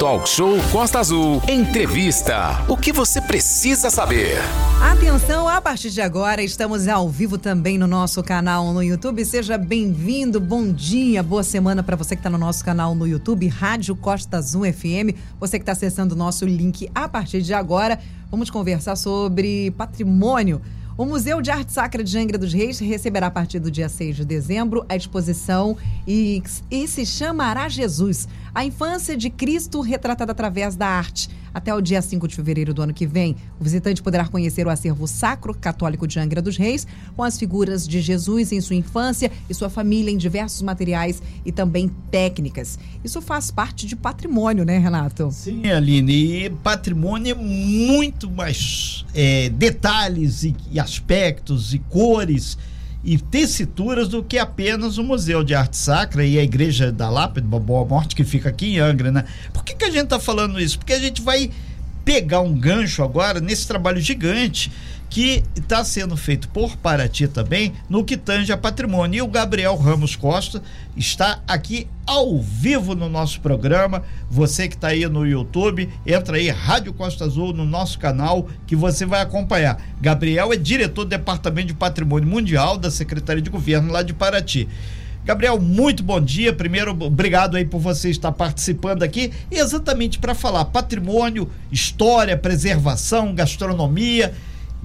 Talk Show Costa Azul. Entrevista. O que você precisa saber? Atenção, a partir de agora estamos ao vivo também no nosso canal no YouTube. Seja bem-vindo, bom dia, boa semana para você que está no nosso canal no YouTube, Rádio Costa Azul FM. Você que está acessando o nosso link a partir de agora. Vamos conversar sobre patrimônio o Museu de Arte Sacra de Angra dos Reis receberá a partir do dia 6 de dezembro a exposição e, e se chamará Jesus, a infância de Cristo retratada através da arte. Até o dia 5 de fevereiro do ano que vem, o visitante poderá conhecer o acervo sacro católico de Angra dos Reis, com as figuras de Jesus em sua infância e sua família em diversos materiais e também técnicas. Isso faz parte de patrimônio, né, Renato? Sim, Aline. E patrimônio é muito mais é, detalhes e, e aspectos e cores e tessituras do que apenas o Museu de Arte Sacra e a Igreja da Lápide, Boa Morte, que fica aqui em Angra, né? Por que, que a gente está falando isso? Porque a gente vai pegar um gancho agora nesse trabalho gigante que está sendo feito por Paraty também, no que tange a patrimônio. E o Gabriel Ramos Costa está aqui ao vivo no nosso programa. Você que está aí no YouTube, entra aí, Rádio Costa Azul, no nosso canal, que você vai acompanhar. Gabriel é diretor do Departamento de Patrimônio Mundial da Secretaria de Governo lá de Paraty. Gabriel, muito bom dia. Primeiro, obrigado aí por você estar participando aqui, exatamente para falar patrimônio, história, preservação, gastronomia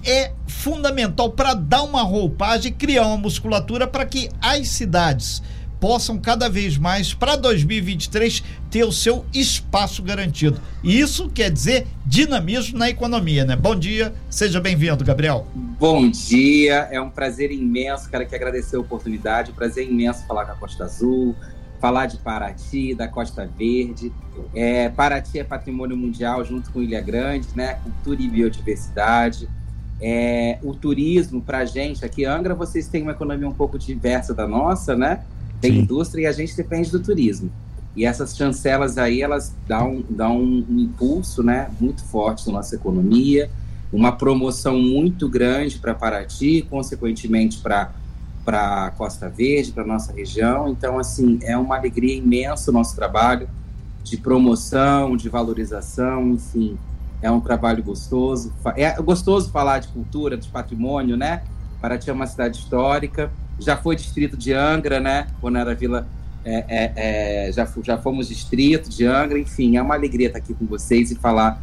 é fundamental para dar uma roupagem, criar uma musculatura para que as cidades possam cada vez mais, para 2023, ter o seu espaço garantido. E isso quer dizer dinamismo na economia, né? Bom dia, seja bem-vindo, Gabriel. Bom dia, é um prazer imenso, quero que agradecer a oportunidade, prazer imenso falar com a Costa Azul, falar de Paraty, da Costa Verde. É, Paraty é patrimônio mundial junto com Ilha Grande, né? Cultura e biodiversidade. É, o turismo, para a gente, aqui Angra, vocês têm uma economia um pouco diversa da nossa, né? Tem Sim. indústria e a gente depende do turismo. E essas chancelas aí, elas dão, dão um, um impulso né, muito forte na nossa economia, uma promoção muito grande para Paraty, consequentemente para para Costa Verde, para nossa região. Então, assim, é uma alegria imensa o nosso trabalho de promoção, de valorização, enfim, é um trabalho gostoso. É gostoso falar de cultura, de patrimônio, né? Paraty é uma cidade histórica. Já foi distrito de Angra, né? Quando era vila. É, é, é, já, já fomos distrito de Angra. Enfim, é uma alegria estar aqui com vocês e falar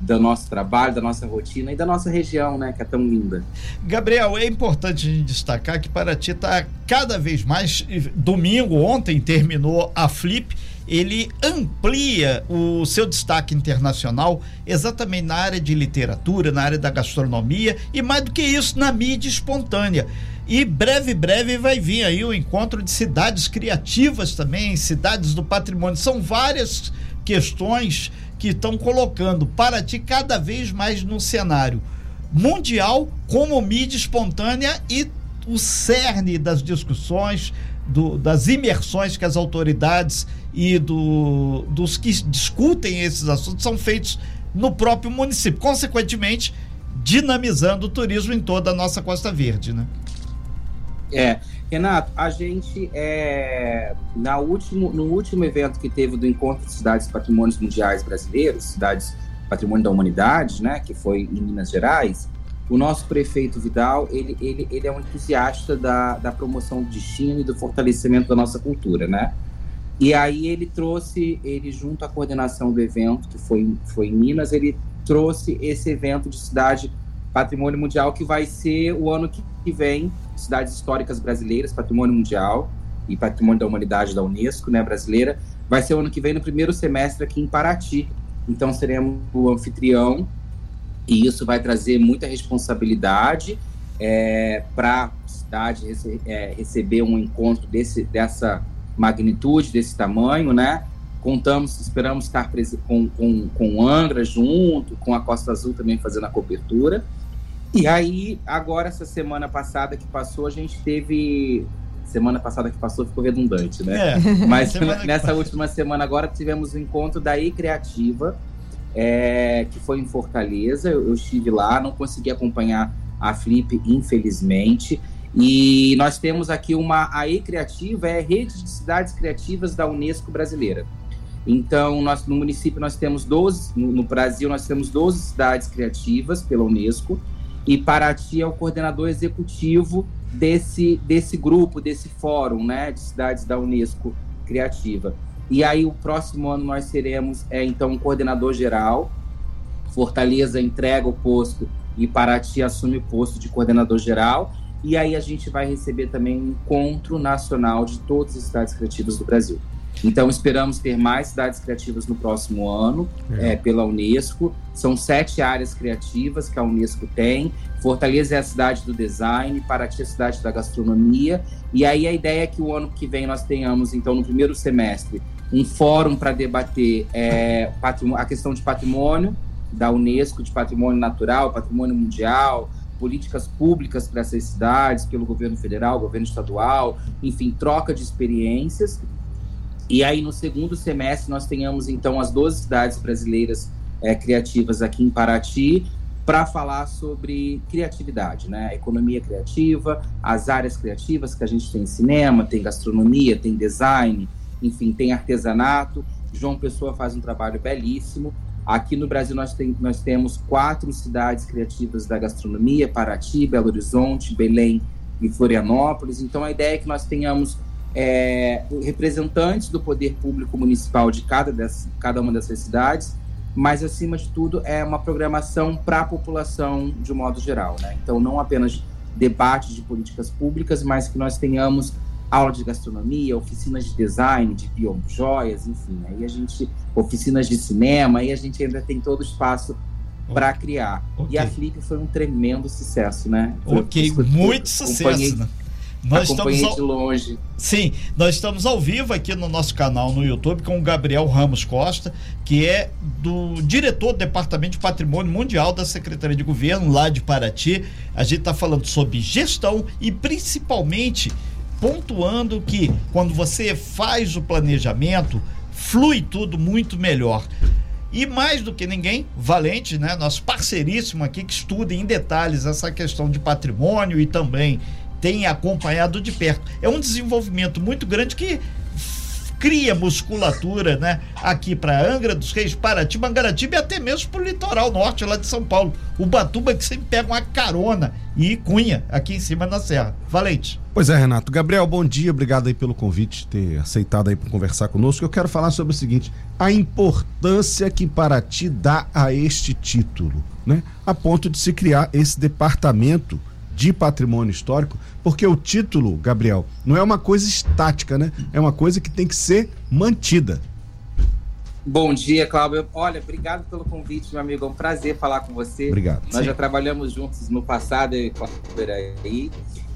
do nosso trabalho, da nossa rotina e da nossa região, né, que é tão linda. Gabriel, é importante destacar que Paraty está cada vez mais. Domingo, ontem, terminou a Flip ele amplia o seu destaque internacional exatamente na área de literatura, na área da gastronomia e mais do que isso, na mídia espontânea. E breve, breve vai vir aí o encontro de cidades criativas também, cidades do patrimônio. São várias questões que estão colocando Paraty cada vez mais no cenário mundial como mídia espontânea e o cerne das discussões, do, das imersões que as autoridades e do, dos que discutem esses assuntos são feitos no próprio município, consequentemente dinamizando o turismo em toda a nossa Costa Verde, né? É, Renato, a gente é, na último, no último evento que teve do Encontro de Cidades Patrimônios Mundiais Brasileiros, Cidades Patrimônio da Humanidade, né, que foi em Minas Gerais, o nosso prefeito Vidal, ele, ele, ele é um entusiasta da, da promoção do destino e do fortalecimento da nossa cultura, né? E aí ele trouxe, ele junto à coordenação do evento, que foi, foi em Minas, ele trouxe esse evento de cidade patrimônio mundial que vai ser o ano que vem, cidades históricas brasileiras, patrimônio mundial e patrimônio da humanidade da Unesco, né, brasileira, vai ser o ano que vem no primeiro semestre aqui em Paraty. Então seremos o anfitrião e isso vai trazer muita responsabilidade é, para a cidade rece é, receber um encontro desse, dessa magnitude, desse tamanho, né? Contamos, esperamos estar com, com, com Angra junto, com a Costa Azul também fazendo a cobertura. E aí, agora, essa semana passada que passou, a gente teve. Semana passada que passou ficou redundante, né? É, Mas nessa última semana agora tivemos o um encontro da E Criativa, é, que foi em Fortaleza. Eu, eu, estive lá, não consegui acompanhar a Flip, infelizmente. E nós temos aqui uma a E Criativa, é a rede de cidades criativas da Unesco brasileira. Então, nós, no município nós temos 12, no, no Brasil nós temos 12 cidades criativas pela Unesco, e Paraty é o coordenador executivo desse, desse grupo, desse fórum né, de cidades da Unesco Criativa. E aí, o próximo ano, nós seremos, é, então, um coordenador geral. Fortaleza entrega o posto e Paraty assume o posto de coordenador geral. E aí, a gente vai receber também um encontro nacional de todas as cidades criativas do Brasil. Então, esperamos ter mais cidades criativas no próximo ano, é. É, pela Unesco. São sete áreas criativas que a Unesco tem. Fortaleza é a cidade do design, Paraty é a cidade da gastronomia. E aí, a ideia é que o ano que vem nós tenhamos, então, no primeiro semestre, um fórum para debater é, a questão de patrimônio da Unesco, de patrimônio natural, patrimônio mundial, políticas públicas para essas cidades, pelo governo federal, governo estadual, enfim, troca de experiências. E aí, no segundo semestre, nós tenhamos, então, as 12 cidades brasileiras é, criativas aqui em Paraty, para falar sobre criatividade, né? Economia criativa, as áreas criativas que a gente tem cinema, tem gastronomia, tem design, enfim, tem artesanato. João Pessoa faz um trabalho belíssimo. Aqui no Brasil nós, tem, nós temos quatro cidades criativas da gastronomia: Paraty, Belo Horizonte, Belém e Florianópolis. Então a ideia é que nós tenhamos é, representantes do poder público municipal de cada, dessas, cada uma dessas cidades, mas acima de tudo é uma programação para a população de um modo geral, né? Então não apenas debates de políticas públicas, mas que nós tenhamos aula de gastronomia, oficinas de design, de biojoias, enfim, aí a gente oficinas de cinema, aí a gente ainda tem todo o espaço para criar. Okay. E a Flip foi um tremendo sucesso, né? Ok, muito sucesso. Né? Nós estamos ao... de longe. Sim, nós estamos ao vivo aqui no nosso canal no YouTube com o Gabriel Ramos Costa, que é do diretor do Departamento de Patrimônio Mundial da Secretaria de Governo lá de Paraty. A gente está falando sobre gestão e principalmente pontuando que quando você faz o planejamento, flui tudo muito melhor. E mais do que ninguém, Valente, né, nosso parceiríssimo aqui que estuda em detalhes essa questão de patrimônio e também tem acompanhado de perto. É um desenvolvimento muito grande que cria musculatura, né? Aqui para Angra dos Reis, Paraty, Mangaratiba e até mesmo para o litoral norte lá de São Paulo. O Batuba que sempre pega uma carona e Cunha aqui em cima na serra. Valente. Pois é, Renato. Gabriel, bom dia. Obrigado aí pelo convite, ter aceitado aí para conversar conosco. Eu quero falar sobre o seguinte: a importância que Paraty dá a este título, né? A ponto de se criar esse departamento de patrimônio histórico, porque o título, Gabriel, não é uma coisa estática, né? É uma coisa que tem que ser mantida. Bom dia, Cláudio. Olha, obrigado pelo convite, meu amigo. É um prazer falar com você. Obrigado. Nós Sim. já trabalhamos juntos no passado, aí.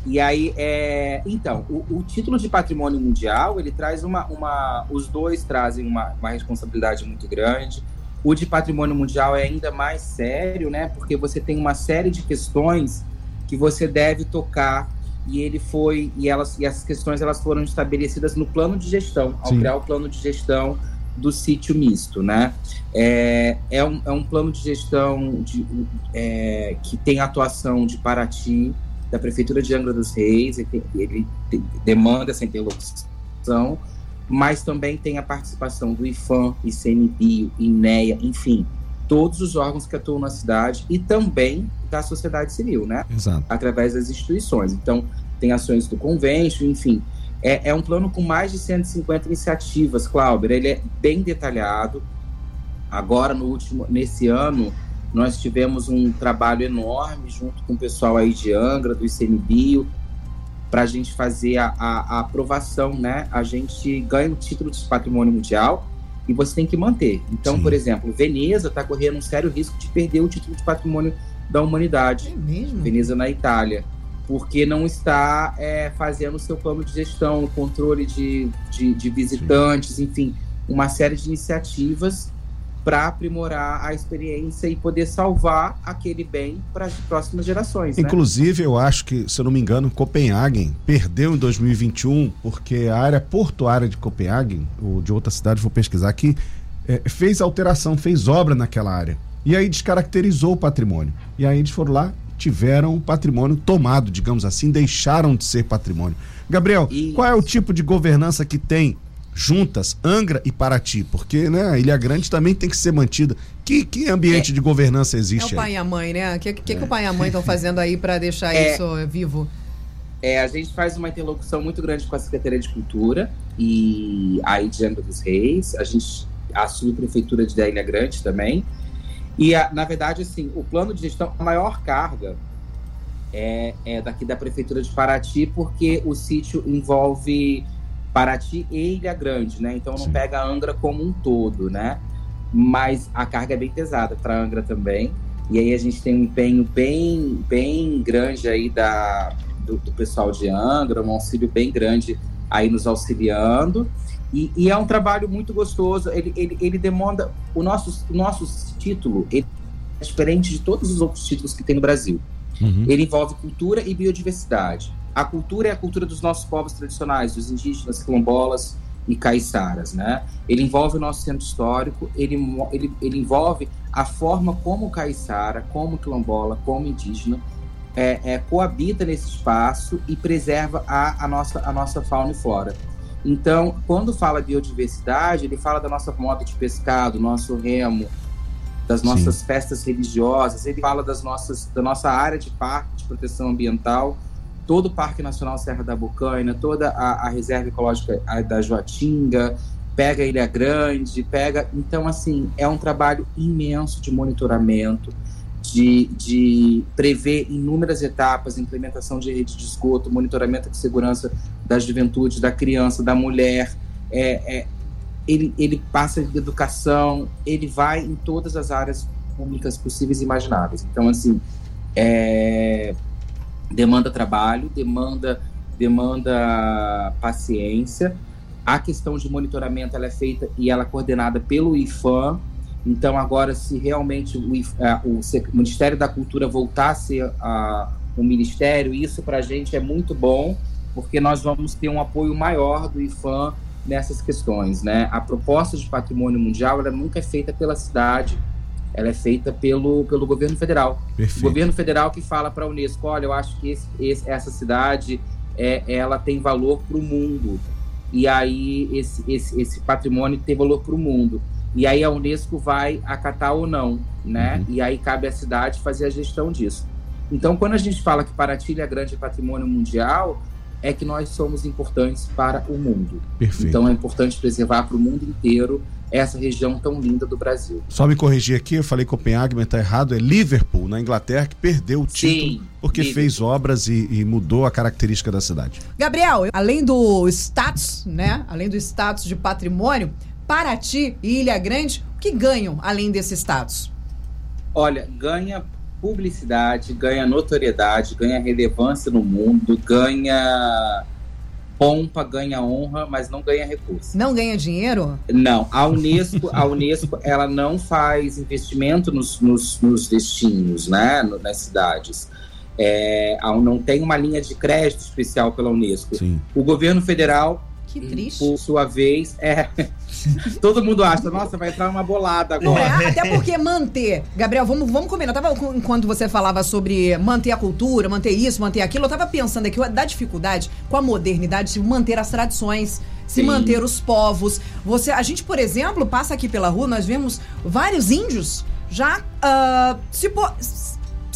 E aí, é... então, o, o, título de patrimônio mundial, ele traz uma, uma os dois trazem uma, uma responsabilidade muito grande. O de patrimônio mundial é ainda mais sério, né? Porque você tem uma série de questões que você deve tocar e ele foi e elas e essas questões elas foram estabelecidas no plano de gestão ao Sim. criar o plano de gestão do sítio misto, né? É, é, um, é um plano de gestão de, é, que tem atuação de Paraty, da Prefeitura de Angra dos Reis, ele, ele demanda essa interlocução, mas também tem a participação do IFAM, ICMBio, INEA, enfim, todos os órgãos que atuam na cidade e também da sociedade civil, né? Exato. Através das instituições. Então, tem ações do convênio, enfim. É, é um plano com mais de 150 iniciativas, Cláudio. Ele é bem detalhado. Agora, no último, nesse ano, nós tivemos um trabalho enorme junto com o pessoal aí de Angra, do ICMBio, para a gente fazer a, a, a aprovação, né? A gente ganha o título de patrimônio mundial e você tem que manter. Então, Sim. por exemplo, Veneza está correndo um sério risco de perder o título de patrimônio da humanidade. É mesmo? Veneza na Itália. Porque não está é, fazendo o seu plano de gestão, controle de, de, de visitantes, Sim. enfim, uma série de iniciativas para aprimorar a experiência e poder salvar aquele bem para as próximas gerações. Né? Inclusive, né? eu acho que, se eu não me engano, Copenhagen perdeu em 2021 porque a área portuária de Copenhagen, ou de outra cidade, vou pesquisar aqui, é, fez alteração, fez obra naquela área. E aí descaracterizou o patrimônio. E aí eles foram lá, tiveram o patrimônio tomado, digamos assim, deixaram de ser patrimônio. Gabriel, Isso. qual é o tipo de governança que tem juntas, Angra e Paraty, porque né, a Ilha Grande também tem que ser mantida. Que, que ambiente é, de governança é existe É o pai aí? e a mãe, né? O que, que, que o pai e a mãe estão fazendo aí para deixar É. isso vivo? É, a gente faz uma interlocução muito grande com a Secretaria de Cultura e aí de Angra dos Reis. A gente assume a prefeitura de Ilha Grande também. E, a- na verdade, assim, o plano de gestão, a maior carga é, é daqui da prefeitura de Paraty, porque o sítio envolve Paraty e Ilha Grande, né? Então não Sim. pega Angra como um todo, né? Mas a carga é bem pesada para Angra também. E aí a gente tem um empenho bem, bem grande aí da, do, do pessoal de Angra, um auxílio bem grande aí nos auxiliando. E, e é um trabalho muito gostoso. Ele, ele, ele demanda. O nosso, o nosso título ele é diferente de todos os outros títulos que tem no Brasil. Uhum. Ele envolve cultura e biodiversidade. A cultura é a cultura dos nossos povos tradicionais, dos indígenas, quilombolas e caiçaras, né? Ele envolve o nosso centro histórico, ele, ele, ele envolve a forma como caiçara, como quilombola, como indígena é, é, coabita nesse espaço e preserva a, a, nossa, a nossa fauna e flora. Então, quando fala biodiversidade, ele fala da nossa moda de pescar, do nosso remo, das Sim. nossas festas religiosas, ele fala das nossas, da nossa área de parque de proteção ambiental, todo o Parque Nacional Serra da Bocaina, toda a, a Reserva Ecológica da Joatinga, pega Ilha Grande, pega. Então, assim, é um trabalho imenso de monitoramento, de, de prever inúmeras etapas, implementação de rede de esgoto, monitoramento de segurança da juventude, da criança, da mulher. É, é, ele, ele passa de educação, ele vai em todas as áreas públicas possíveis e imagináveis. Então, assim, é, demanda trabalho, demanda, demanda paciência. A questão de monitoramento ela é feita e ela é coordenada pelo IFAM. Então, agora, se realmente o, IF- ah, o Ministério da Cultura voltar a ser um ministério, isso para a gente é muito bom, porque nós vamos ter um apoio maior do IFAM nessas questões. Né? A proposta de patrimônio mundial ela nunca é feita pela cidade, ela é feita pelo, pelo governo federal. O Perfeito. governo federal que fala para a Unesco, olha, eu acho que esse- esse- essa cidade é, ela tem valor para o mundo. E aí esse, esse, esse patrimônio tem valor para o mundo. E aí a Unesco vai acatar ou não, né? Uhum. E aí cabe à cidade fazer a gestão disso. Então, quando a gente fala que Paraty é grande patrimônio mundial, é que nós somos importantes para o mundo. Perfeito. Então, é importante preservar para o mundo inteiro essa região tão linda do Brasil. Só me corrigir aqui, eu falei Copenhague, mas tá errado. É Liverpool, na Inglaterra, que perdeu o título Sim, porque Liverpool. fez obras e, e mudou a característica da cidade. Gabriel, além do status, né? Além do status de patrimônio, Paraty e Ilha Grande, o que ganham além desse status? Olha, ganha publicidade, ganha notoriedade, ganha relevância no mundo, ganha pompa, ganha honra, mas não ganha recurso. Não ganha dinheiro? Não, a Unesco, a Unesco, ela não faz investimento nos, nos, nos destinos, né, no- nas cidades. É, não tem uma linha de crédito especial pela Unesco. Sim. O governo federal, Que triste. por sua vez, é. Todo mundo acha, nossa, vai entrar uma bolada Não agora. é? Até porque manter. Gabriel, vamos, vamos combinar. Eu tava, enquanto você falava sobre manter a cultura, manter isso, manter aquilo, eu tava pensando aqui da dificuldade com a modernidade de manter as tradições. Se Sim. manter os povos. Você, a gente, por exemplo, passa aqui pela rua, nós vemos vários índios já ah, se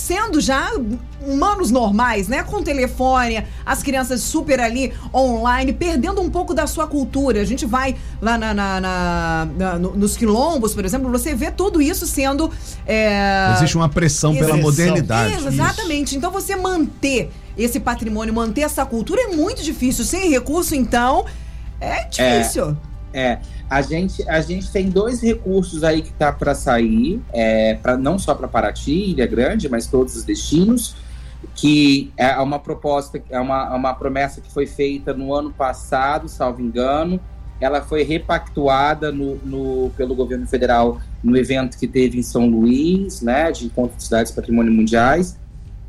sendo já humanos normais, né? Com telefone, as crianças super ali online, perdendo um pouco da sua cultura. A gente vai lá na, na- na- na- no- nos quilombos, por exemplo, você vê tudo isso sendo. é, Existe uma pressão pela modernidade. Isso, exatamente. Então você manter esse patrimônio, manter essa cultura é muito difícil. Sem recurso, então, é difícil. É, a gente, a gente tem dois recursos aí que tá para sair, é, pra, não só para Paraty, Ilha Grande, mas todos os destinos, que é uma proposta, é uma, uma promessa que foi feita no ano passado, salvo engano. Ela foi repactuada no, no- pelo governo federal no evento que teve em São Luís, né, de Encontro de Cidades Patrimônio Mundiais,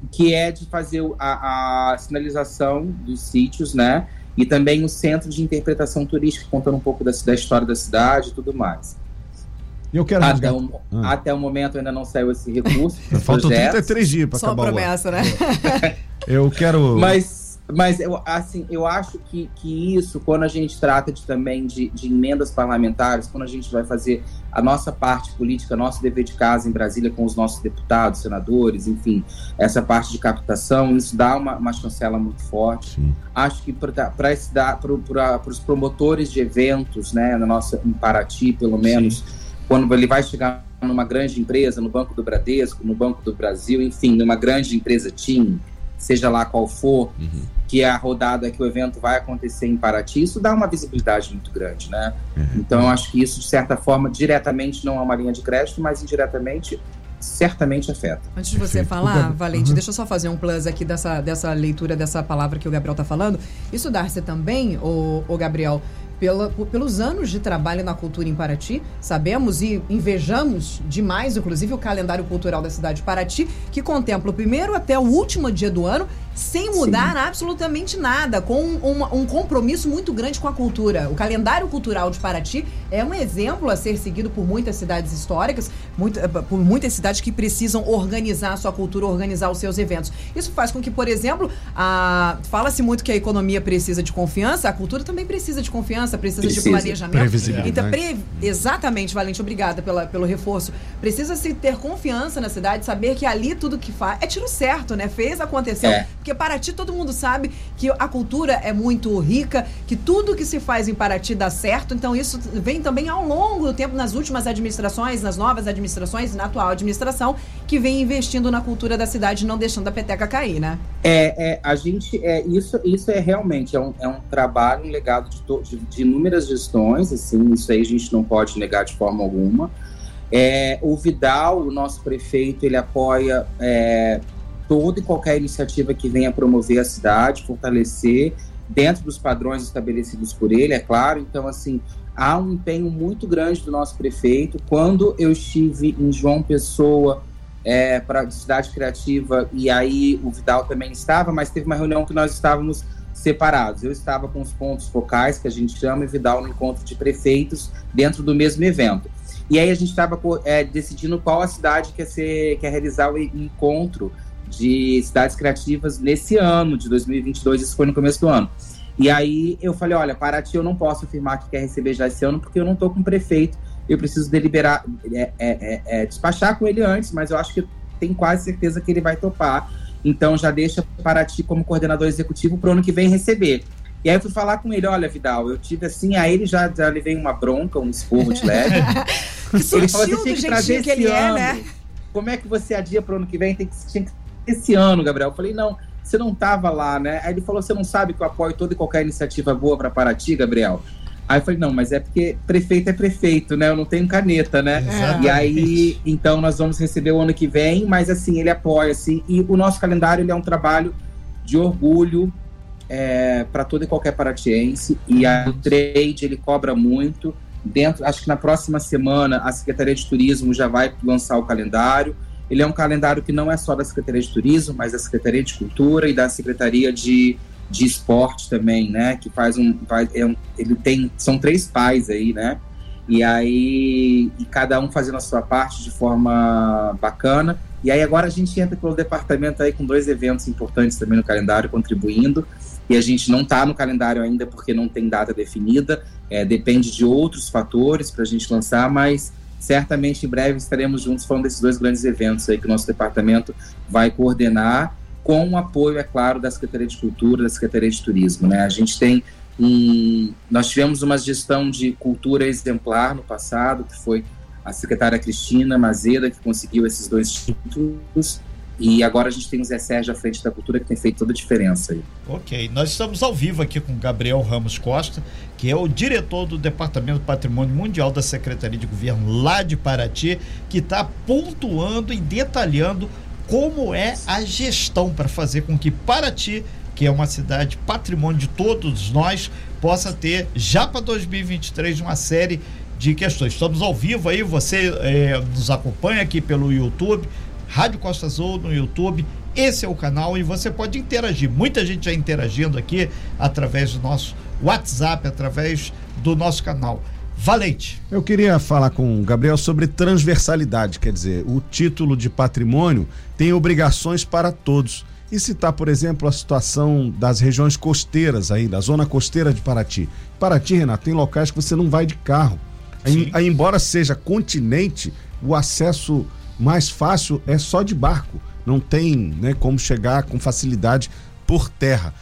que é de fazer a, a sinalização dos sítios, né, e também o Centro de Interpretação Turística, contando um pouco da, da história da cidade e tudo mais. E eu quero Até o, Ah. até o momento ainda não saiu esse recurso. Faltam projeto, 33 dias para Só uma acabar o ano. promessa, né? Eu quero. Mas Mas eu, assim, eu acho que, que isso, quando a gente trata de, também de, de emendas parlamentares, quando a gente vai fazer a nossa parte política, nosso dever de casa em Brasília com os nossos deputados, senadores, enfim, essa parte de captação, isso dá uma, uma chancela muito forte. Sim. Acho que para os promotores de eventos, né, na nossa, em Paraty, pelo menos, Sim. quando ele vai chegar numa grande empresa, no Banco do Bradesco, no Banco do Brasil, enfim, numa grande empresa TIM, seja lá qual for, uhum. que é a rodada que o evento vai acontecer em Paraty, isso dá uma visibilidade muito grande, né? Uhum. Então, eu acho que isso, de certa forma, diretamente não é uma linha de crédito, mas indiretamente certamente afeta. Antes de você falar, Valente, uhum. deixa eu só fazer um plus aqui dessa, dessa leitura dessa palavra que o Gabriel está falando. Isso, Darcy, também, o, o Gabriel, pela, pelos anos de trabalho na cultura em Paraty. Sabemos e invejamos demais, inclusive, o calendário cultural da cidade de Paraty, que contempla o primeiro até o último dia do ano sem mudar Sim. absolutamente nada, com um, um, compromisso muito grande com a cultura. O calendário cultural de Paraty é um exemplo a ser seguido por muitas cidades históricas, muito, eh, por muitas cidades que precisam organizar a sua cultura, organizar os seus eventos. Isso faz com que, por exemplo, fala-se muito que a economia precisa de confiança, a cultura também precisa de confiança, precisa, precisa. de planejamento. Previsibilidade. Então, pre... Exatamente, Valente, obrigada pela, pelo reforço. Precisa-se ter confiança na cidade, saber que ali tudo que faz é tiro certo, né? Fez, aconteceu. É. Porque Paraty todo mundo sabe que a cultura é muito rica, que tudo que se faz em Paraty dá certo. Então isso vem também ao longo do tempo nas últimas administrações, nas novas administrações, na atual administração, que vem investindo na cultura da cidade, não deixando a peteca cair, né? É, é a gente é isso, isso é realmente é um, é um trabalho, um legado de, de, de inúmeras gestões, assim, isso aí a gente não pode negar de forma alguma. É, o Vidal, o nosso prefeito, ele apoia é, toda e qualquer iniciativa que venha promover a cidade, fortalecer dentro dos padrões estabelecidos por ele, é claro. Então, assim, há um empenho muito grande do nosso prefeito. Quando eu estive em João Pessoa é, para cidade criativa e aí o Vidal também estava, mas teve uma reunião que nós estávamos separados. Eu estava com os pontos focais que a gente chama e Vidal no encontro de prefeitos dentro do mesmo evento. E aí a gente estava é, decidindo qual a cidade quer ser, quer realizar o encontro de cidades criativas nesse ano de 2022, isso foi no começo do ano. E aí eu falei, olha, Paraty eu não posso afirmar que quer receber já esse ano, porque eu não estou com o prefeito, eu preciso deliberar, é, é, é, é, despachar com ele antes, mas eu acho que tenho quase certeza que ele vai topar. Então já deixa Paraty como coordenador executivo para o ano que vem receber. E aí eu fui falar com ele, olha, Vidal, eu tive assim, aí ele já, já levei uma bronca, um esporro de leve. ele falou, você tinha que trazer que esse é, ano. Né? Como é que você adia para o ano que vem? Tem que, tinha que esse ano, Gabriel. Eu falei, não, você não estava lá, né? Aí ele falou, você não sabe que eu apoio toda e qualquer iniciativa boa para Paraty, Gabriel? Aí eu falei, não, mas é porque prefeito é prefeito, né? Eu não tenho caneta, né? É. E aí, então nós vamos receber o ano que vem, mas assim, ele apoia, assim, e o nosso calendário ele é um trabalho de orgulho é, para todo e qualquer paratiense, e a, o trade ele cobra muito. Dentro, acho que na próxima semana a Secretaria de Turismo já vai lançar o calendário. Ele é um calendário que não é só da Secretaria de Turismo, mas da Secretaria de Cultura e da Secretaria de, de Esporte também, né? Que faz um, faz, é um, ele tem, são três pais aí, né? E aí, e cada um fazendo a sua parte de forma bacana. E aí agora a gente entra pelo departamento aí com dois eventos importantes também no calendário, contribuindo. E a gente não está no calendário ainda porque não tem data definida, é, depende de outros fatores para a gente lançar, mas certamente em breve estaremos juntos falando desses dois grandes eventos aí que o nosso departamento vai coordenar, com o apoio, é claro, da Secretaria de Cultura, da Secretaria de Turismo. Né? A gente tem um. Nós tivemos uma gestão de cultura exemplar no passado, que foi a secretária Cristina Mazeda, que conseguiu esses dois títulos. E agora a gente tem o Zé Sérgio à frente da cultura que tem feito toda a diferença aí. Ok, nós estamos ao vivo aqui com Gabriel Ramos Costa, que é o diretor do Departamento do Patrimônio Mundial da Secretaria de Governo lá de Paraty, que está pontuando e detalhando como é a gestão para fazer com que Paraty, que é uma cidade patrimônio de todos nós, possa ter já para 2023 uma série de questões. Estamos ao vivo aí, você é, nos acompanha aqui pelo YouTube Rádio Costa Azul no YouTube. Esse é o canal e você pode interagir. Muita gente já interagindo aqui através do nosso WhatsApp, através do nosso canal. Valente. Eu queria falar com o Gabriel sobre transversalidade, quer dizer, o título de patrimônio tem obrigações para todos. E citar, por exemplo, a situação das regiões costeiras aí, da zona costeira de Paraty. Paraty, Renato, tem locais que você não vai de carro. Aí, aí, embora seja continente, o acesso mais fácil é só de barco. Não tem né, como chegar com facilidade por terra.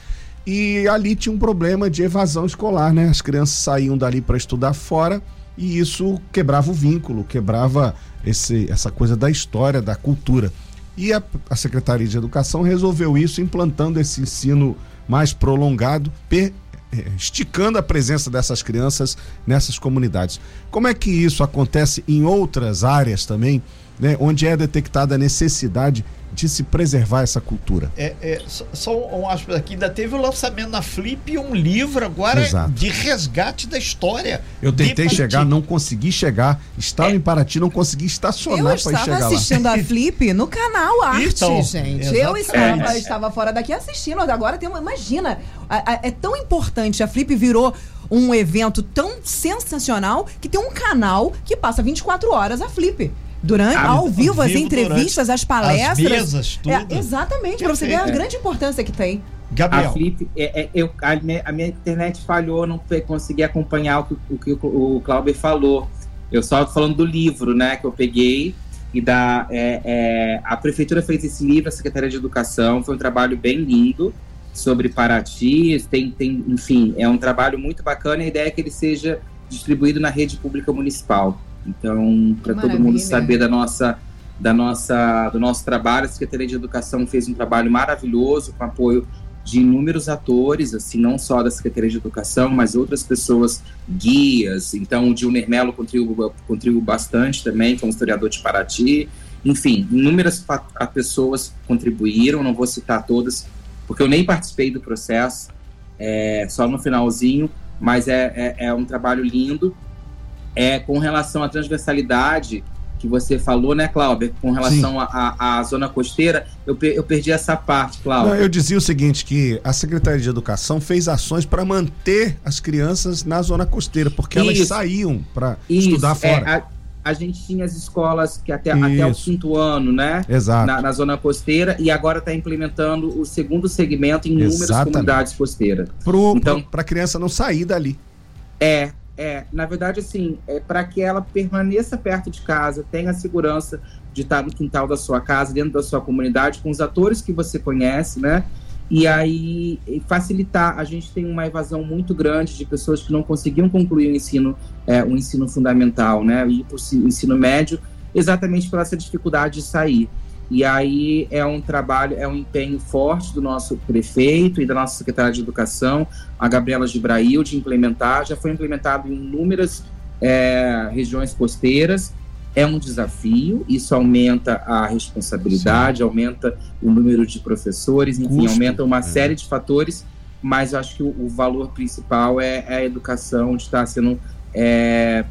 E ali tinha um problema de evasão escolar, né? As crianças saíam dali para estudar fora e isso quebrava o vínculo, quebrava esse, essa coisa da história, da cultura. E a, a Secretaria de Educação resolveu isso implantando esse ensino mais prolongado, per, esticando a presença dessas crianças nessas comunidades. Como é que isso acontece em outras áreas também, né, onde é detectada a necessidade de se preservar essa cultura. É, é só um aspecto aqui, ainda teve o lançamento na Flip um livro agora Exato. de resgate da história. Eu tentei chegar, não consegui chegar. Estava é. em Paraty, não consegui estacionar para chegar lá. Eu estava assistindo a Flip no canal Arte, então, gente. Exatamente. Eu estava, estava fora daqui assistindo. Agora tem uma, imagina, é tão importante. A Flip virou um evento tão sensacional que tem um canal que passa 24 horas a Flip. Durante, ah, ao vivo, as entrevistas, as palestras. As mesas, tudo. É, exatamente, para você ver a grande importância que tem. Gabriel. A Flip, é, é, eu, a, minha, a, minha, internet falhou, não consegui acompanhar o que o, que o, o Clauber falou. Eu só falando do livro, né, que eu peguei. E da, é, é, a prefeitura fez esse livro, a Secretaria de Educação, foi um trabalho bem lindo sobre Paraty, tem, tem, enfim, é um trabalho muito bacana. A ideia é que ele seja distribuído na rede pública municipal. Então, para todo mundo saber da nossa, da nossa, do nosso trabalho, a Secretaria de Educação fez um trabalho maravilhoso com apoio de inúmeros atores, assim, não só da Secretaria de Educação, mas outras pessoas, guias. Então, o Dilner Mello contribuiu, contribuiu bastante também, que é um historiador de Paraty. Enfim, inúmeras pessoas contribuíram, não vou citar todas, porque eu nem participei do processo, é, só no finalzinho, mas é, é, é um trabalho lindo é, com relação à transversalidade que você falou, né, Cláudio? Com relação à zona costeira, eu, eu perdi essa parte, Cláudio. eu dizia o seguinte, que a Secretaria de Educação fez ações para manter as crianças na zona costeira, porque Isso. elas saíam para estudar é, fora. É, a, a, gente tinha as escolas que até, até o quinto ano, né? Exato. Na, na zona costeira, e agora está implementando o segundo segmento em inúmeras Exatamente. comunidades costeiras. Então, para a criança não sair dali. É, é, na verdade, assim, é para que ela permaneça perto de casa, tenha a segurança de estar no quintal da sua casa, dentro da sua comunidade, com os atores que você conhece, né? E aí facilitar. A gente tem uma evasão muito grande de pessoas que não conseguiam concluir o ensino, é, o ensino fundamental, né? E o ensino médio, exatamente por essa dificuldade de sair. E aí é um trabalho, é um empenho forte do nosso prefeito e da nossa secretária de Educação, a Gabriela Gibrail, de implementar. Já foi implementado em inúmeras é, regiões costeiras. É um desafio, isso aumenta a responsabilidade, Sim. aumenta o número de professores, enfim, Custo. aumenta uma é. série de fatores, mas acho que o, o valor principal é, é, a educação de estar sendo. É,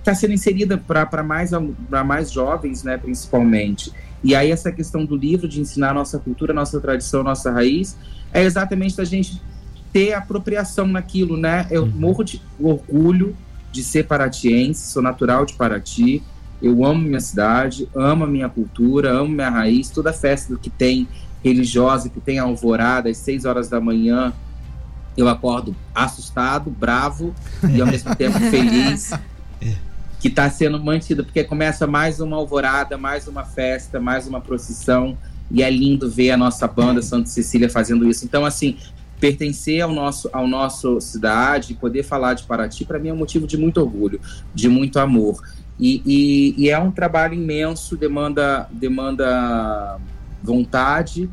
está sendo inserida para mais, mais jovens, né, principalmente. E aí essa questão do livro, de ensinar nossa cultura, nossa tradição, nossa raiz, é exatamente da gente ter apropriação naquilo, né? Eu uhum. morro de orgulho de ser paratiense, sou natural de Paraty, eu amo minha cidade, amo a minha cultura, amo minha raiz, toda festa que tem religiosa, que tem alvorada às seis horas da manhã, eu acordo assustado, bravo e ao mesmo tempo feliz. Que está sendo mantida, porque começa mais uma alvorada, mais uma festa, mais uma procissão, e é lindo ver a nossa banda Santa Cecília fazendo isso. Então, assim, pertencer ao nosso, ao nosso cidade, poder falar de Paraty, para mim é um motivo de muito orgulho, de muito amor. E, e, e é um trabalho imenso, demanda, demanda vontade,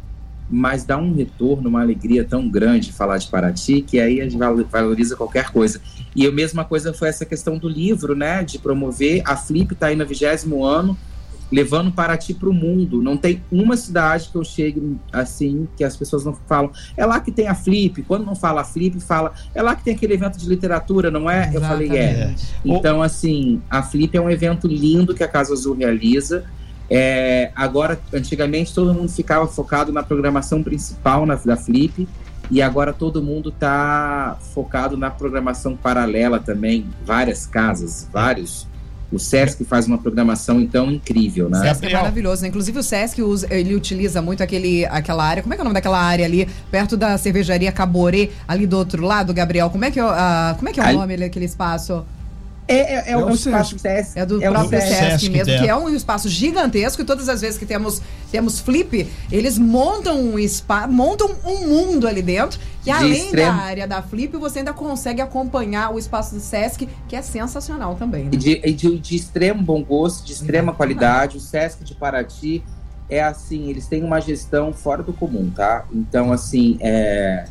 mas dá um retorno, uma alegria tão grande falar de Paraty, que aí a gente valoriza qualquer coisa. E a mesma coisa foi essa questão do livro, né, de promover. A Flip está aí no vigésimo ano, levando Paraty para o mundo. Não tem uma cidade que eu chegue assim, que as pessoas não falam. É lá que tem a Flip. Quando não fala a Flip, fala. É lá que tem aquele evento de literatura, não é? Exatamente. Eu falei, é. Então, assim, a Flip é um evento lindo que a Casa Azul realiza. É, agora, antigamente, todo mundo ficava focado na programação principal na, da Flip, e agora todo mundo está focado na programação paralela também. Várias casas, vários O Sesc faz uma programação então incrível, né? O Sesc é maravilhoso, né? Inclusive o Sesc usa, ele utiliza muito aquele, aquela área. Como é que é o nome daquela área ali, perto da cervejaria Caborê, ali do outro lado, Gabriel? Como é que é, uh, como é, que é o nome daquele espaço? É, é, é, é, o, espaço Sesc. É do é próprio Sesc, Sesc mesmo, que é um espaço gigantesco e todas as vezes que temos, temos flip, eles montam um espaço, montam um mundo ali dentro. E além extremo... da área da flip, você ainda consegue acompanhar o espaço do Sesc, que é sensacional também. Né? E de, de, de, extremo bom gosto, de extrema qualidade. O Sesc de Paraty é assim, eles têm uma gestão fora do comum, tá? Então, assim, é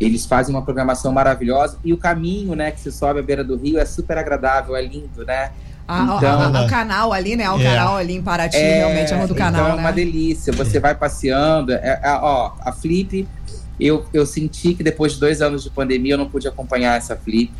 eles fazem uma programação maravilhosa e o caminho, né, que se sobe à beira do rio é super agradável, é lindo, né? Ah, então, o canal ali, né? O é. canal ali em Paraty, é, realmente é uma do canal, então é uma né? delícia. Você vai passeando. É, é, ó, a Flip, eu, eu senti que depois de dois anos de pandemia eu não pude acompanhar essa Flip,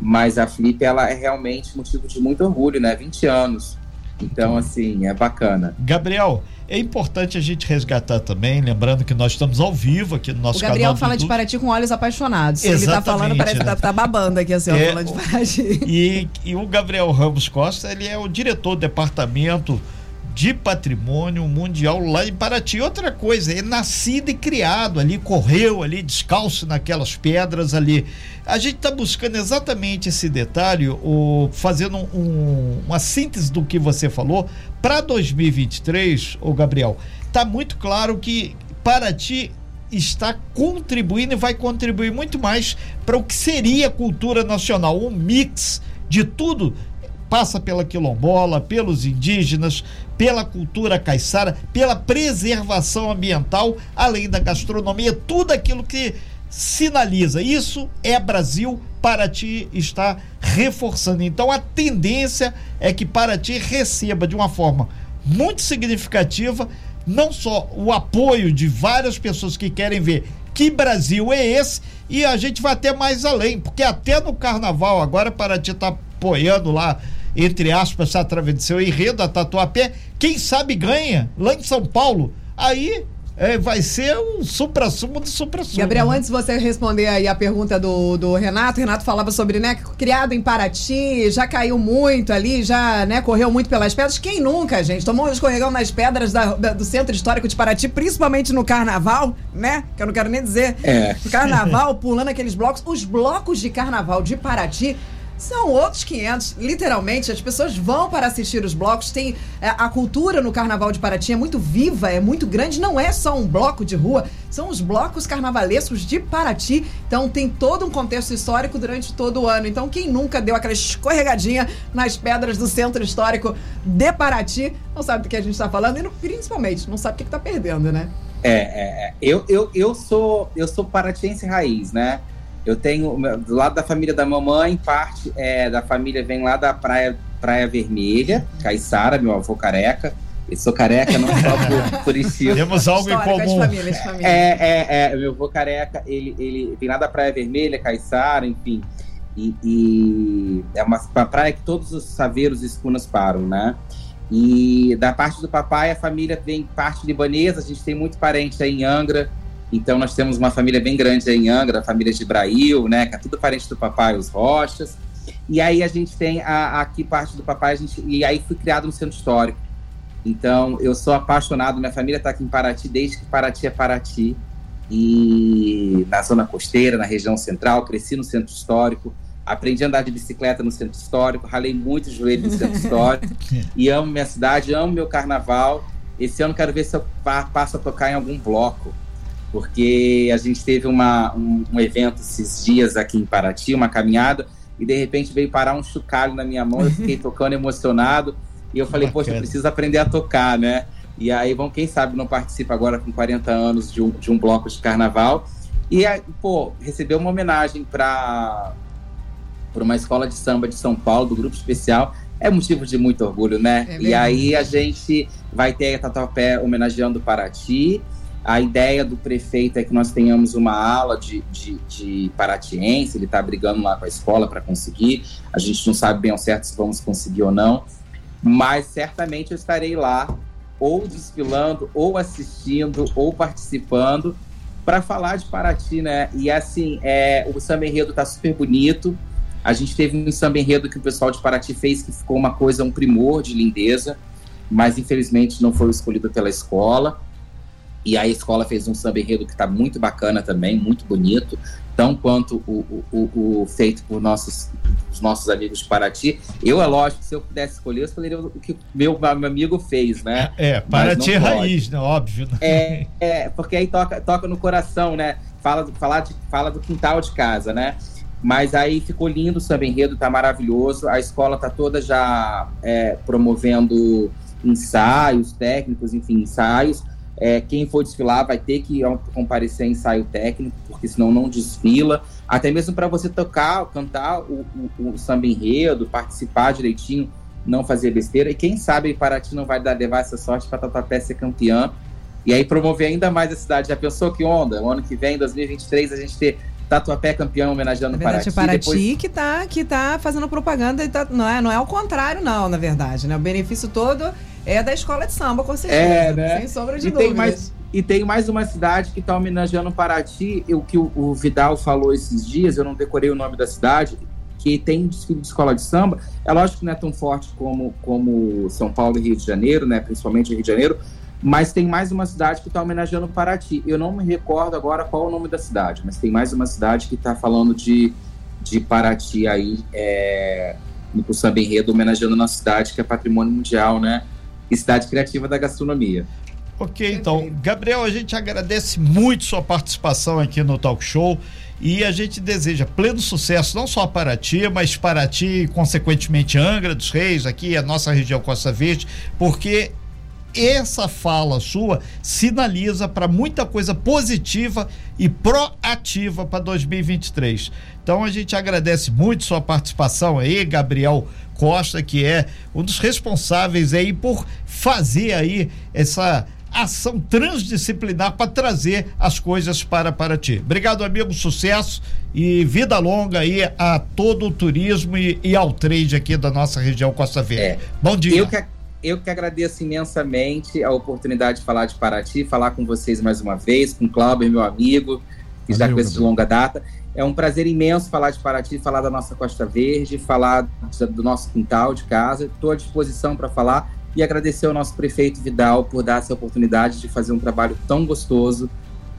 mas a Flip ela é realmente motivo de muito orgulho, né? 20 anos. Então, assim, é bacana. Gabriel, é importante a gente resgatar também, lembrando que nós estamos ao vivo aqui no nosso canal. O Gabriel fala de Paraty com olhos apaixonados. Exatamente, Ele tá falando, parece né? que tá, tá, babando aqui assim, é, falando de Paraty. E, e o Gabriel Ramos Costa, ele é o diretor do departamento de patrimônio mundial lá em Paraty. Outra coisa, é nascido e criado ali, correu ali, descalço naquelas pedras ali. A gente está buscando exatamente esse detalhe, o, fazendo um, uma síntese do que você falou. Para 2023, o Gabriel, está muito claro que Paraty está contribuindo e vai contribuir muito mais para o que seria cultura nacional, um mix de tudo passa pela quilombola, pelos indígenas, pela cultura caiçara, pela preservação ambiental, além da gastronomia, tudo aquilo que sinaliza. Isso é Brasil, Paraty está reforçando. Então a tendência é que Paraty receba de uma forma muito significativa não só o apoio de várias pessoas que querem ver que Brasil é esse, e a gente vai até mais além, porque até no carnaval agora Paraty está apoiando lá entre aspas, se através do seu enredo, a Tatuapé, quem sabe ganha lá em São Paulo. Aí é, vai ser o supra-sumo do supra-sumo. Gabriel, né? antes de você responder aí a pergunta do, do Renato, Renato falava sobre, né, criado em Paraty, já caiu muito ali, já, né, correu muito pelas pedras. Quem nunca, gente? Tomou um escorregão nas pedras da, da, do Centro Histórico de Paraty, principalmente no Carnaval, né? Que eu não quero nem dizer. É. No Carnaval, pulando aqueles blocos. Os blocos de Carnaval de Paraty são outros 500. Literalmente, as pessoas vão para assistir os blocos. Tem é, a cultura no Carnaval de Paraty é muito viva, é muito grande. Não é só um bloco de rua, são os blocos carnavalescos de Paraty. Então tem todo um contexto histórico durante todo o ano. Então quem nunca deu aquela escorregadinha nas pedras do centro histórico de Paraty não sabe do que a gente está falando e principalmente não sabe o que está perdendo, né? É, é, é, eu, eu, eu sou eu sou paratiense raiz, né? Eu tenho, do lado da família da mamãe, parte é, da família vem lá da Praia, Praia Vermelha, Caiçara, meu avô careca. Eu sou careca não só por, por estilo. Temos algo em comum. Família, família. É, é, é, meu avô careca, ele, ele vem lá da Praia Vermelha, Caiçara, enfim. E, e, é uma, uma praia que todos os saveiros e escunas param, né? E da parte do papai, a família vem parte libanesa, a gente tem muito parente aí em Angra, então nós temos uma família bem grande em Angra, a família de Brail, né? Que é tudo parente do papai, os Rochas. E aí a gente tem a, aqui parte do papai, a gente, e aí fui criado no centro histórico. Então eu sou apaixonado, minha família está aqui em Paraty desde que Paraty é Paraty. E na zona costeira, na região central, cresci no centro histórico. Aprendi a andar de bicicleta no centro histórico, ralei muito o joelho no centro histórico. e amo minha cidade, amo meu carnaval. Esse ano quero ver se eu passo a tocar em algum bloco porque a gente teve uma, um, um, evento esses dias aqui em Paraty, uma caminhada, e de repente veio parar um chocalho na minha mão, eu fiquei tocando emocionado, e eu falei, poxa, eu preciso aprender a tocar, né? E aí, vamos, quem sabe não participa agora com 40 anos de um, de um bloco de carnaval. E, aí, pô, recebeu uma homenagem para uma escola de samba de São Paulo, do Grupo Especial, é motivo de muito orgulho, né? É e aí a gente vai ter a Tatuapé homenageando Paraty, a ideia do prefeito é que nós tenhamos uma ala de, de, de paratiense, ele está brigando lá com a escola para conseguir. A gente não sabe bem ao certo se vamos conseguir ou não, mas certamente eu estarei lá, ou desfilando, ou assistindo, ou participando, para falar de Paraty, né? E assim, é, o samba enredo está super bonito. A gente teve um samba enredo que o pessoal de Paraty fez, que ficou uma coisa, um primor de lindeza, mas infelizmente não foi escolhido pela escola. E a escola fez um samba enredo que está muito bacana também, muito bonito, tão quanto o, o, o, feito por nossos, os nossos amigos de Paraty. Eu, é lógico, se eu pudesse escolher, eu escolheria o que meu, meu amigo fez, né? É, Paraty é raiz, né? Óbvio. Né? É, é, porque aí toca, toca no coração, né? Fala, fala, de, fala do quintal de casa, né? Mas aí ficou lindo o samba enredo, tá maravilhoso. A escola tá toda já é, promovendo ensaios técnicos, enfim, ensaios é, quem for desfilar vai ter que comparecer em ensaio técnico, porque senão não desfila. Até mesmo para você tocar, cantar o, o, o, samba enredo, participar direitinho, não fazer besteira. E quem sabe Paraty não vai dar, levar essa sorte para Tatuapé ser campeã. E aí promover ainda mais a cidade. Já pensou que onda? O ano que vem, 2023, a gente ter Tatuapé campeão homenageando na verdade, Paraty. É Paraty depois... que está que tá fazendo propaganda e tá, não, é, não é ao contrário, não, na verdade. Né? O benefício todo é da escola de samba, com certeza. É, né? Sem sombra de e dúvidas. Tem mais, e tem mais uma cidade que está homenageando Paraty, o que o, o, Vidal falou esses dias, eu não decorei o nome da cidade, que tem desfile de escola de samba. É lógico que não é tão forte como, como São Paulo e Rio de Janeiro, né? Principalmente Rio de Janeiro, mas tem mais uma cidade que está homenageando Paraty. Eu não me recordo agora qual é o nome da cidade, mas tem mais uma cidade que está falando de, de Paraty aí, é, no Samba Enredo, homenageando nossa cidade, que é patrimônio mundial, né? Cidade criativa da gastronomia. Ok, então, Gabriel, a gente agradece muito sua participação aqui no Talk Show e a gente deseja pleno sucesso, não só para ti, mas para ti e, consequentemente, Angra dos Reis, aqui a nossa região Costa Verde, porque essa fala sua sinaliza para muita coisa positiva e proativa para 2023. Então a gente agradece muito sua participação aí, Gabriel Costa, que é um dos responsáveis aí por fazer aí essa ação transdisciplinar para trazer as coisas para para ti. Obrigado, amigo, sucesso e vida longa aí a todo o turismo e, e ao trade aqui da nossa região Costa Verde. É, Bom dia. Eu que, eu que agradeço imensamente a oportunidade de falar de Paraty, falar com vocês mais uma vez, com o Cláudio, meu amigo, que Valeu, já conheço de longa data. É um prazer imenso falar de Paraty, falar da nossa Costa Verde, falar do nosso quintal de casa. Estou à disposição para falar e agradecer ao nosso prefeito Vidal por dar essa oportunidade de fazer um trabalho tão gostoso,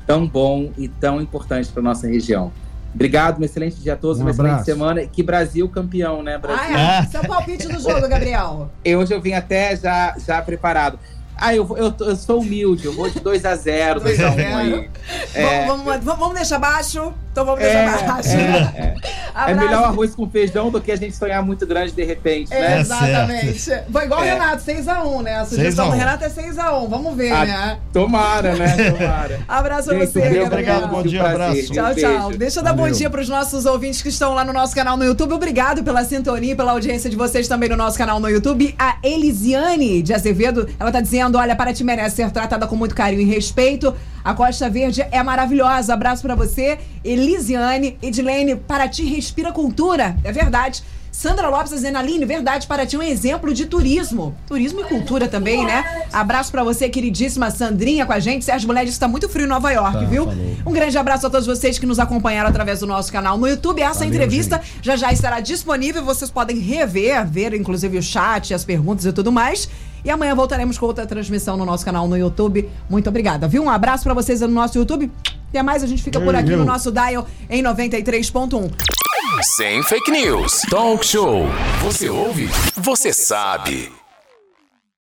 tão bom e tão importante para nossa região. Obrigado, um excelente dia a todos, um uma abraço. excelente semana. Que Brasil campeão, né, Brasil? Ah, é. Seu palpite do jogo, Gabriel. Hoje eu vim até já, já preparado. Ah, eu, eu, eu sou humilde, eu vou de 2x0, 2x1 aí. É. Vamos, vamos, vamos deixar baixo? Então vamos deixar é, baixo. É, é. é melhor arroz com feijão do que a gente sonhar muito grande de repente, né? Exatamente. Foi igual o é. Renato, 6x1, né? A sugestão do Renato é 6x1. Vamos ver, ah, né? Tomara, né? Tomara. abraço pra você, Gabriel. Obrigado, bom dia, abraço. Tchau, tchau. Deixa eu dar Valeu. bom dia pros nossos ouvintes que estão lá no nosso canal no YouTube. Obrigado pela sintonia e pela audiência de vocês também no nosso canal no YouTube. A Elisiane de Azevedo, ela tá dizendo: olha, para te merece ser tratada com muito carinho e respeito. A Costa Verde é maravilhosa. Abraço para você, Elisiane, Edilene, para ti respira cultura. É verdade. Sandra Lopes Zenaline, verdade, para ti um exemplo de turismo. Turismo e cultura também, né? Abraço para você, queridíssima Sandrinha, com a gente. Sérgio Mulher disse que tá muito frio em Nova York, tá, viu? Falou. Um grande abraço a todos vocês que nos acompanharam através do nosso canal no YouTube. Essa Valeu, entrevista gente. já já estará disponível. Vocês podem rever, ver inclusive o chat, as perguntas e tudo mais. E amanhã voltaremos com outra transmissão no nosso canal no YouTube. Muito obrigada, viu? Um abraço para vocês no nosso YouTube. Até mais, a gente fica por aqui no nosso dial em 93.1. Sem fake news. Talk show. Você ouve? Você sabe.